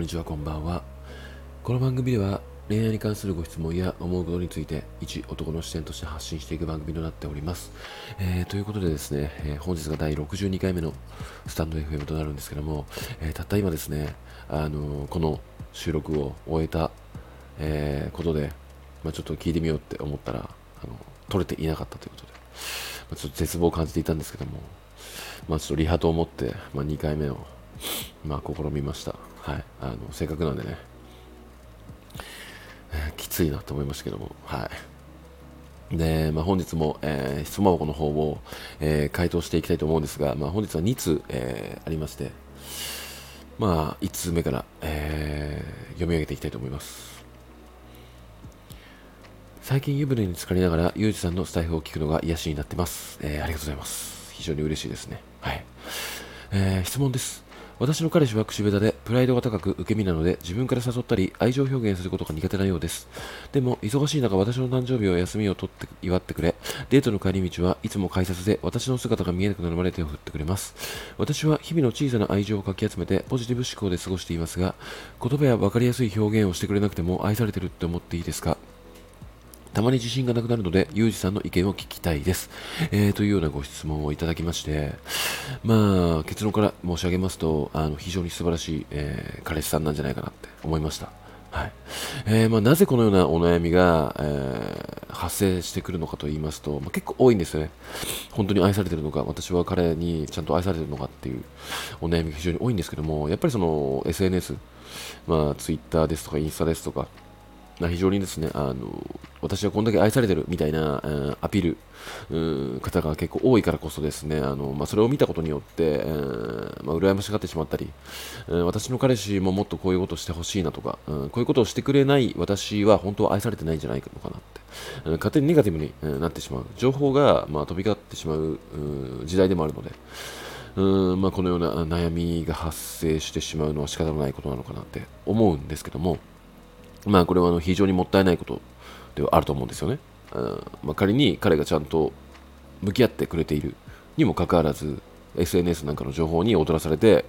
こんにちは、こんばんは。この番組では恋愛に関するご質問や思うことについて一男の視点として発信していく番組となっております。えー、ということでですね、えー、本日が第62回目のスタンド FM となるんですけども、えー、たった今ですね、あのこの収録を終えた、えことで、まあ、ちょっと聞いてみようって思ったら、あの撮れていなかったということで、まあ、ちょっと絶望を感じていたんですけども、まあ、ちょっとリハと思って、まあ、2回目を、まあ、試みました。はい。あの、せっかくなんでね、えー、きついなと思いましたけども、はい。で、まあ、本日も、えー、質問箱の方を、えー、回答していきたいと思うんですが、まあ、本日は2通、えー、ありまして、まあ、1通目から、えー、読み上げていきたいと思います。最近湯船に浸かりながら、ゆうじさんのスタイフを聞くのが癒しになってます。えー、ありがとうございます。非常に嬉しいですね。はい。えー、質問です。私の彼氏は口下手でプライドが高く受け身なので自分から誘ったり愛情表現することが苦手なようです。でも忙しい中私の誕生日を休みを取って祝ってくれデートの帰り道はいつも改札で私の姿が見えなくなるまで手を振ってくれます。私は日々の小さな愛情をかき集めてポジティブ思考で過ごしていますが言葉や分かりやすい表現をしてくれなくても愛されてるって思っていいですか？たまに自信がなくなるので、ゆうじさんの意見を聞きたいです。えー、というようなご質問をいただきまして、まあ、結論から申し上げますと、あの非常に素晴らしい、えー、彼氏さんなんじゃないかなって思いました。はい。えー、まあ、なぜこのようなお悩みが、えー、発生してくるのかと言いますと、まあ、結構多いんですよね。本当に愛されてるのか、私は彼にちゃんと愛されてるのかっていうお悩みが非常に多いんですけども、やっぱりその SNS、まあ、Twitter ですとかインスタですとか、非常にですね、あの、私はこんだけ愛されてるみたいな、アピール、方が結構多いからこそですね、あの、まあ、それを見たことによって、まあ、羨ましがってしまったり、私の彼氏ももっとこういうことしてほしいなとか、うんこういうことをしてくれない私は本当は愛されてないんじゃないのかなって、勝手にネガティブになってしまう、情報が、まあ、飛び交ってしまう時代でもあるので、うんまあ、このような悩みが発生してしまうのは仕方のないことなのかなって思うんですけども、まあこれはあの非常にもったいないことではあると思うんですよね。うんまあ、仮に彼がちゃんと向き合ってくれているにもかかわらず SNS なんかの情報に踊らされて、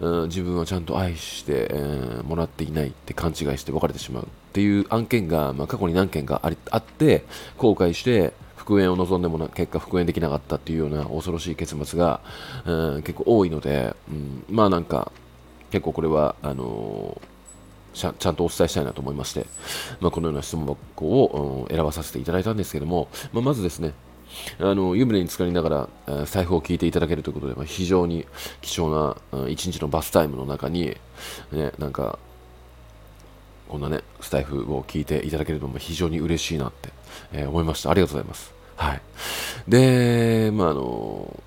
うん、自分はちゃんと愛して、えー、もらっていないって勘違いして別れてしまうっていう案件が、まあ、過去に何件かありあって後悔して復縁を望んでもな結果復縁できなかったっていうような恐ろしい結末が、うん、結構多いので、うん、まあなんか結構これはあのーちゃちゃんとお伝えしたいなと思いまして、まあ、このような質問箱を、うん、選ばさせていただいたんですけども、まあ、まずですね、あの湯船に浸かりながら財布を聞いていただけるということで、まあ、非常に貴重な、うん、一日のバスタイムの中に、ね、なんかこんなねスタイフを聞いていただけるのも非常に嬉しいなって、えー、思いました。ありがとうございます。はい。でまああの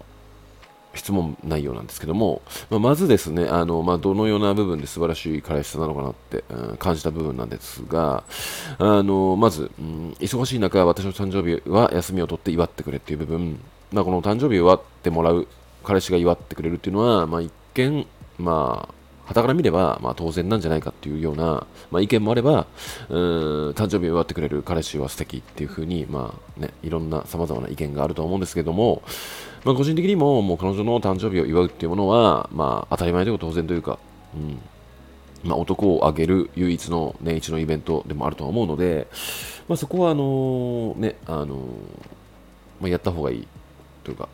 質問内容なんですけども、まあ、まずですね、あのまあ、どのような部分で素晴らしい彼氏さんなのかなって、うん、感じた部分なんですが、あのまず、うん、忙しい中、私の誕生日は休みを取って祝ってくれっていう部分、まあ、この誕生日を祝ってもらう、彼氏が祝ってくれるっていうのは、まあ、一見、まあ、傍から見れば、まあ、当然なんじゃないかっていうような、まあ、意見もあれば、うん、誕生日を祝ってくれる彼氏は素敵っていうふうに、まあね、いろんな様々な意見があると思うんですけども、まあ、個人的にも、もう彼女の誕生日を祝うっていうものは、まあ、当たり前というか当然というか、うんまあ、男をあげる唯一の年一のイベントでもあると思うので、まあ、そこは、あの、ね、あの、まあ、やった方がいいというか、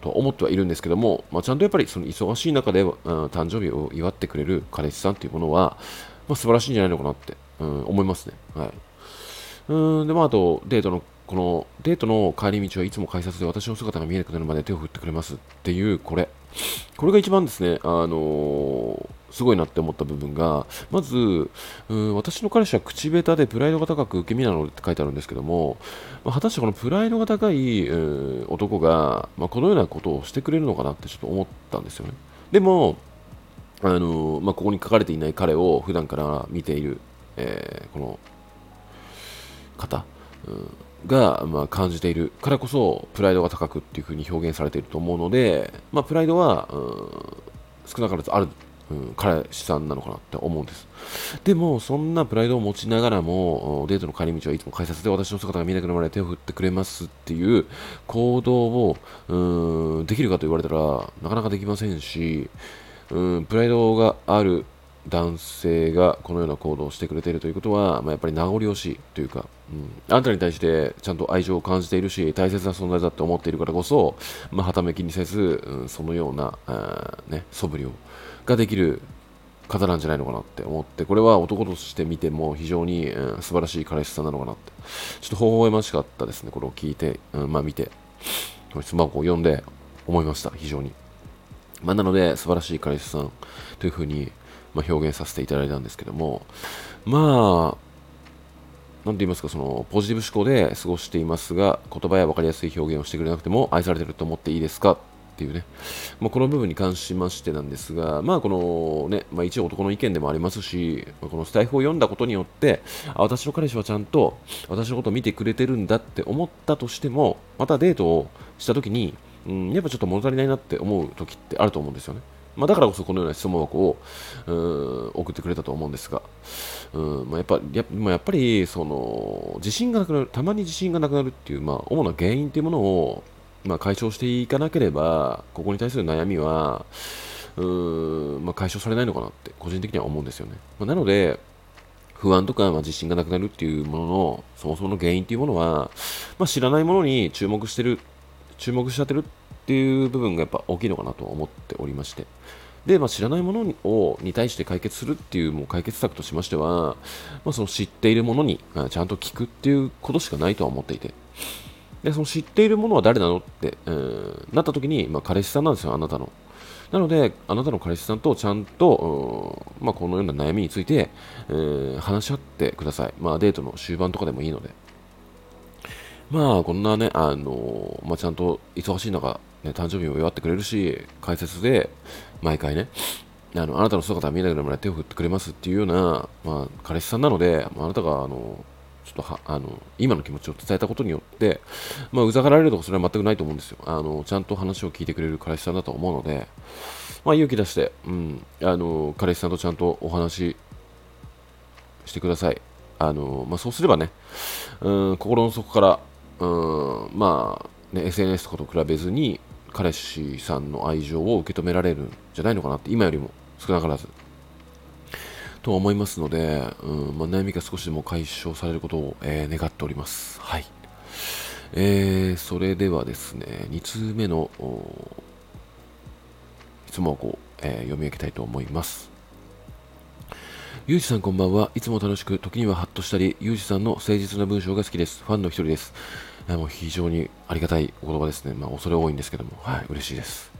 と思ってはいるんですけども、まあ、ちゃんとやっぱりその忙しい中で、うん、誕生日を祝ってくれる彼氏さんというものは、まあ、素晴らしいんじゃないのかなって、うん、思いますね。はい。うんで、まあ、あと、デートのこのデートの帰り道はいつも改札で私の姿が見えなくなるまで手を振ってくれますっていうこれ。これが一番ですね、あの、すごいなって思った部分が、まず、うん私の彼氏は口下手でプライドが高く受け身なのって書いてあるんですけども、まあ、果たしてこのプライドが高い、うん、男が、まあ、このようなことをしてくれるのかなってちょっと思ったんですよね。でも、あの、まあ、ここに書かれていない彼を普段から見ている、えー、この方、うんが、まあ、感じているからこそプライドが高くっていう風に表現されていると思うので、まあ、プライドは、うん、少なからずある、うん、彼氏さんなのかなって思うんです。でもそんなプライドを持ちながらもデートの帰り道はいつも改札で私の姿が見えなくなるまで手を振ってくれますっていう行動を、うん、できるかと言われたらなかなかできませんし、うん、プライドがある男性がこのような行動をしてくれているということは、まあ、やっぱり名残惜しいというか、うん、あんたに対してちゃんと愛情を感じているし大切な存在だと思っているからこそ、まあ、はためきにせず、うん、そのような、ね、素振りをができる方なんじゃないのかなって思ってこれは男として見ても非常に、うん、素晴らしい彼氏さんなのかなって。ちょっと微笑ましかったですねこれを聞いて、うん、まあ見て。スマホを読んで思いました非常に。まあ、なので素晴らしい彼氏さんというふうにまあ、表現させていただいたんですけども、まあ、なんて言いますか、そのポジティブ思考で過ごしていますが、言葉や分かりやすい表現をしてくれなくても愛されてると思っていいですかっていうね、まあ、この部分に関しましてなんですが、まあ、このね、まあ、一応男の意見でもありますし、このスタイフを読んだことによって、私の彼氏はちゃんと私のことを見てくれてるんだって思ったとしても、またデートをしたときに、うん、やっぱちょっと物足りないなって思う時ってあると思うんですよね。まあ、だからこそこのような質問箱を送ってくれたと思うんですが、うんまあ、やっぱや,、やっぱりその自信がなくなる、たまに自信がなくなるっていう、まあ、主な原因というものを、まあ、解消していかなければ、ここに対する悩みは、うんまあ、解消されないのかなって個人的には思うんですよね。まあ、なので、不安とか、まあ、自信がなくなるっていうものの、そもそもの原因っていうものは、まあ、知らないものに注目してる、注目しちゃってるっていう部分がやっぱ大きいのかなと思っておりまして。で、まあ、知らないものをに対して解決するっていうもう解決策としましては、まあ、その知っているものにちゃんと聞くっていうことしかないとは思っていて。で、その知っているものは誰なのって、えー、なった時に、まあ、彼氏さんなんですよ、あなたの。なので、あなたの彼氏さんとちゃんと、まあ、このような悩みについて、えー、話し合ってください。まあ、デートの終盤とかでもいいので。まあ、こんなね、あのまあ、ちゃんと忙しい中、ね、誕生日を祝ってくれるし、解説で毎回ね、あのあなたの姿が見えなくなるまで手を振ってくれますっていうような、まあ、彼氏さんなので、まあ、あなたがあのちょっとはあの今の気持ちを伝えたことによって、まあ、うざがられるとかそれは全くないと思うんですよあの。ちゃんと話を聞いてくれる彼氏さんだと思うので、まあ、勇気出して、うん、あの彼氏さんとちゃんとお話してください。あのまあ、そうすればね、うん、心の底から、うんまあね、SNS とかと比べずに彼氏さんの愛情を受け止められるんじゃないのかなって今よりも少なからずとは思いますので、うんまあ、悩みが少しでも解消されることを、えー、願っております。はい。えー、それではですね、2通目の質問を、えー、読み上げたいと思います。ゆうじさんこんばんは。いつも楽しく、時にはハッとしたり、ゆうじさんの誠実な文章が好きです。ファンの一人です。もう非常にありがたいお言葉ですね。まあ、恐れ多いんですけども、はい、嬉しいです。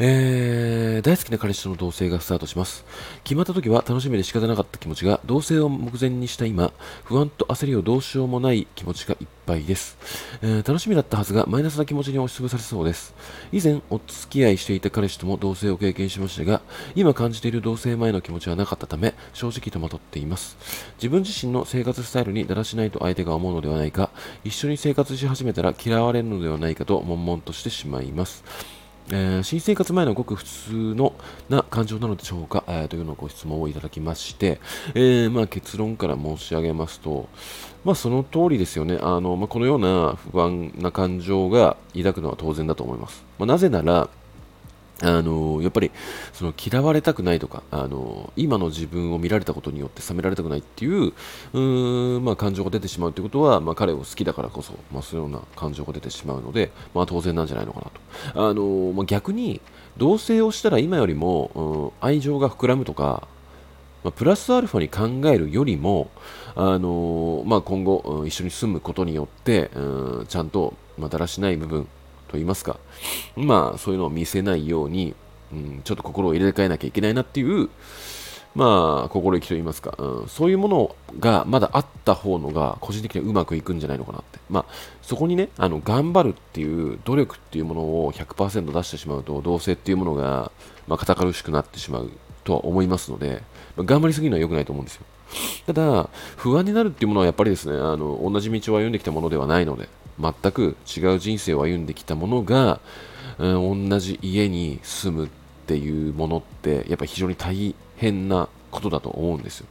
えー、大好きな彼氏との同棲がスタートします。決まった時は楽しみで仕方なかった気持ちが、同棲を目前にした今、不安と焦りをどうしようもない気持ちがいっぱいです。えー、楽しみだったはずがマイナスな気持ちに押しつぶされそうです。以前、お付き合いしていた彼氏とも同棲を経験しましたが、今感じている同棲前の気持ちはなかったため、正直戸惑っています。自分自身の生活スタイルにだらしないと相手が思うのではないか、一緒に生活し始めたら嫌われるのではないかと悶々としてしまいます。えー、新生活前のごく普通のな感情なのでしょうか、えー、というのをご質問をいただきまして、えー、まあ、結論から申し上げますと、まあ、その通りですよね。あのまあ、このような不安な感情が抱くのは当然だと思います。ま、なぜなら、あのやっぱりその嫌われたくないとかあの今の自分を見られたことによって冷められたくないっていうう、まあ、感情が出てしまうということは、まあ、彼を好きだからこそ、まあ、そういうような感情が出てしまうので、まあ、当然なんじゃないのかなと。あの、まあ、逆に同棲をしたら今よりも、愛情が膨らむとか、まあ、プラスアルファに考えるよりもあの、まあ、今後、一緒に住むことによって、うん、ちゃんと、ま、だらしない部分と言いますか、まあ、そういうのを見せないように、うん、ちょっと心を入れ替えなきゃいけないなっていう、まあ、心意気と言いますか、うん、そういうものがまだあった方のが、個人的にはうまくいくんじゃないのかなって。まあ、そこにね、あの、頑張るっていう、努力っていうものを100%出してしまうと、同性っていうものが、まあ、堅苦しくなってしまうとは思いますので、ま、頑張りすぎるのは良くないと思うんですよ。ただ、不安になるっていうものはやっぱりですね、あの、同じ道を歩んできたものではないので、全く違う人生を歩んできたものが、うん、同じ家に住むっていうものってやっぱ非常に大変なことだと思うんですよ。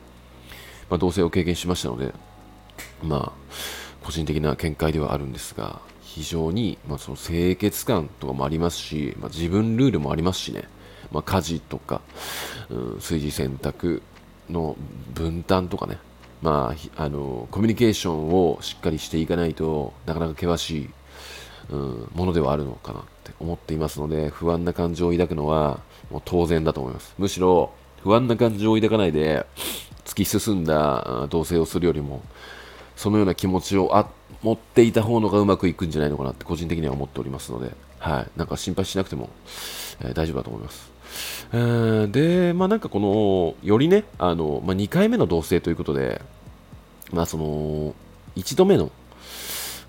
まあ、同棲を経験しましたので、まあ、個人的な見解ではあるんですが、非常に、まあ、その清潔感とかもありますし、まあ、自分ルールもありますしね、まあ、家事とか、うん、炊事洗濯の分担とかね、まあ、あのコミュニケーションをしっかりしていかないとなかなか険しい、うん、ものではあるのかなって思っていますので不安な感情を抱くのはもう当然だと思いますむしろ不安な感情を抱かないで突き進んだ同棲をするよりもそのような気持ちをあ持っていた方のがうまくいくんじゃないのかなって個人的には思っておりますので、はい、なんか心配しなくても、えー、大丈夫だと思います。えー、で、まあなんかこの、よりね、あの、まあ、2回目の同棲ということで、まあその、1度目の、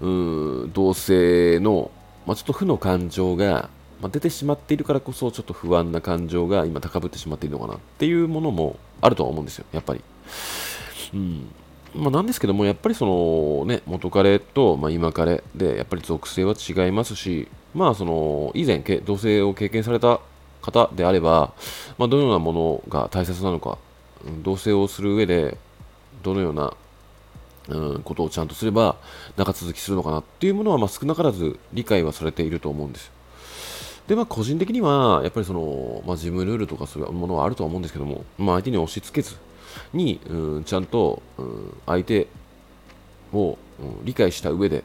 うん、同棲の、まあ、ちょっと負の感情が、まあ、出てしまっているからこそ、ちょっと不安な感情が今高ぶってしまっているのかなっていうものもあるとは思うんですよ、やっぱり。うん。まあ、なんですけども、やっぱりそのね、元彼と、まあ、今彼で、やっぱり属性は違いますし、まあその、以前、同性を経験された方であれば、まあ、どのようなものが大切なのか、同棲をする上で、どのような、うん、ことをちゃんとすれば長続きするのかなっていうものは、まあ、少なからず理解はされていると思うんです。で、まあ、個人的には、やっぱりその、まあ、事務ルールとかそういうものはあるとは思うんですけども、まあ、相手に押し付けずに、うん、ちゃんと、うん、相手を、うん、理解した上で、うん、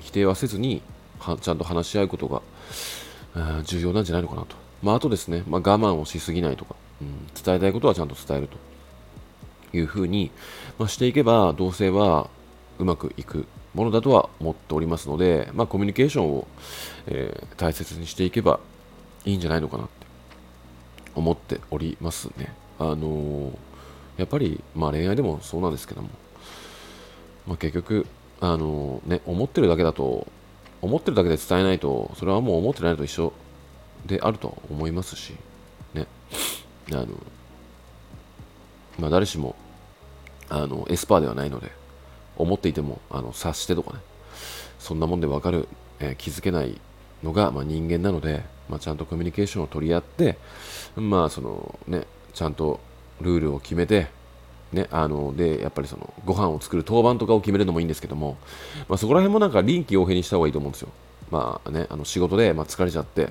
否定はせずには、ちゃんと話し合うことが、うん、重要なんじゃないのかなと。まあ、あとですね、まあ、我慢をしすぎないとか、うん、伝えたいことはちゃんと伝えるというふうに、まあ、していけば、同性はうまくいくものだとは思っておりますので、まあ、コミュニケーションを、えー、大切にしていけばいいんじゃないのかなって思っておりますね。あのー、やっぱり、まあ、恋愛でもそうなんですけども、まあ、結局、あのー、ね、思ってるだけだと、思ってるだけで伝えないと、それはもう思ってないと一緒であると思いますし、ね、あの、まあ、誰しも、あの、エスパーではないので、思っていても、あの、察してとかね、そんなもんでわかる、えー、気づけないのが、まあ、人間なので、まあ、ちゃんとコミュニケーションを取り合って、まあ、その、ね、ちゃんとルールを決めて、ね、あのでやっぱりそのご飯を作る当番とかを決めるのもいいんですけども、まあ、そこら辺もなんか臨機応変にした方がいいと思うんですよ。まあね、あの仕事で、まあ、疲れちゃって、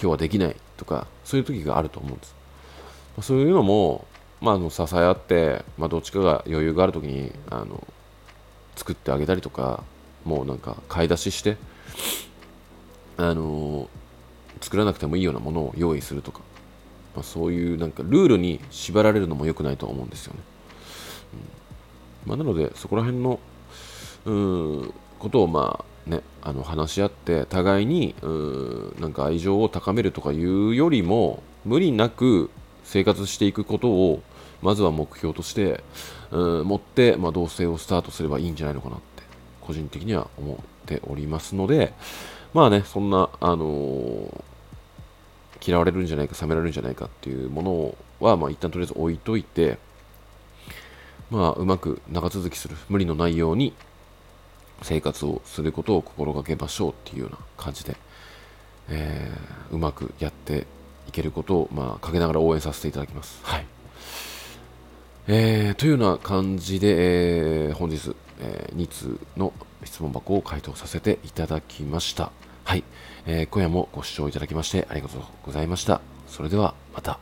今日はできないとか、そういう時があると思うんです。そういうのも、まあ、あの支え合って、まあ、どっちかが余裕がある時にあの作ってあげたりとか、もうなんか買い出しして、あの作らなくてもいいようなものを用意するとか、まあ、そういうなんかルールに縛られるのも良くないと思うんですよね。うんまあ、なので、そこら辺のうんことをまあね、あの話し合って互いにうなんか愛情を高めるとかいうよりも無理なく生活していくことをまずは目標としてうん持って、まあ、同棲をスタートすればいいんじゃないのかなって個人的には思っておりますのでまあねそんな、あのー、嫌われるんじゃないか冷められるんじゃないかっていうものは、まあ、一旦とりあえず置いといてまあうまく長続きする無理のないように生活をすることを心がけましょうっていうような感じで、えー、うまくやっていけることを、まあ、かけながら応援させていただきます。はい。えー、というような感じで、えー、本日、えー、2通の質問箱を回答させていただきました。はい、えー、今夜もご視聴いただきましてありがとうございました。それではまた。